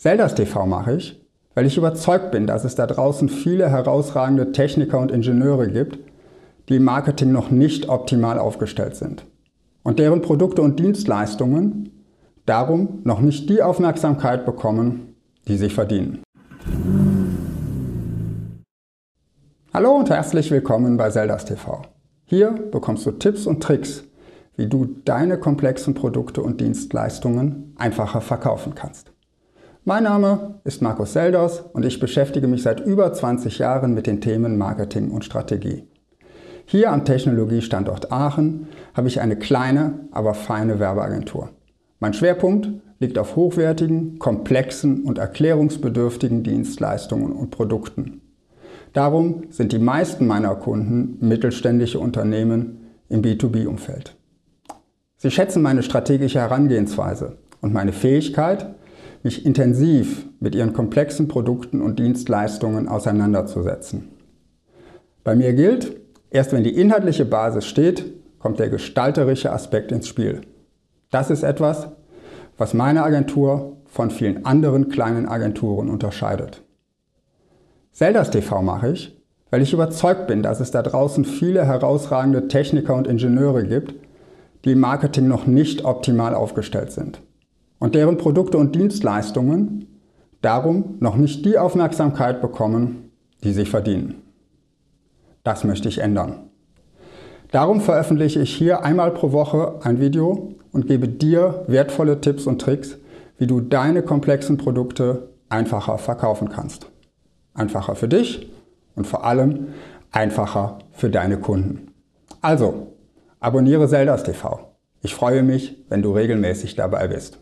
Zeldas TV mache ich, weil ich überzeugt bin, dass es da draußen viele herausragende Techniker und Ingenieure gibt, die im Marketing noch nicht optimal aufgestellt sind und deren Produkte und Dienstleistungen darum noch nicht die Aufmerksamkeit bekommen, die sie verdienen. Hallo und herzlich willkommen bei Zeldas TV. Hier bekommst du Tipps und Tricks, wie du deine komplexen Produkte und Dienstleistungen einfacher verkaufen kannst. Mein Name ist Markus Selders und ich beschäftige mich seit über 20 Jahren mit den Themen Marketing und Strategie. Hier am Technologiestandort Aachen habe ich eine kleine, aber feine Werbeagentur. Mein Schwerpunkt liegt auf hochwertigen, komplexen und erklärungsbedürftigen Dienstleistungen und Produkten. Darum sind die meisten meiner Kunden mittelständische Unternehmen im B2B-Umfeld. Sie schätzen meine strategische Herangehensweise und meine Fähigkeit, mich intensiv mit ihren komplexen Produkten und Dienstleistungen auseinanderzusetzen. Bei mir gilt, erst wenn die inhaltliche Basis steht, kommt der gestalterische Aspekt ins Spiel. Das ist etwas, was meine Agentur von vielen anderen kleinen Agenturen unterscheidet. Zeldas TV mache ich, weil ich überzeugt bin, dass es da draußen viele herausragende Techniker und Ingenieure gibt, die im Marketing noch nicht optimal aufgestellt sind und deren Produkte und Dienstleistungen darum noch nicht die Aufmerksamkeit bekommen, die sie verdienen. Das möchte ich ändern. Darum veröffentliche ich hier einmal pro Woche ein Video und gebe dir wertvolle Tipps und Tricks, wie du deine komplexen Produkte einfacher verkaufen kannst. Einfacher für dich und vor allem einfacher für deine Kunden. Also, abonniere Zeldas TV. Ich freue mich, wenn du regelmäßig dabei bist.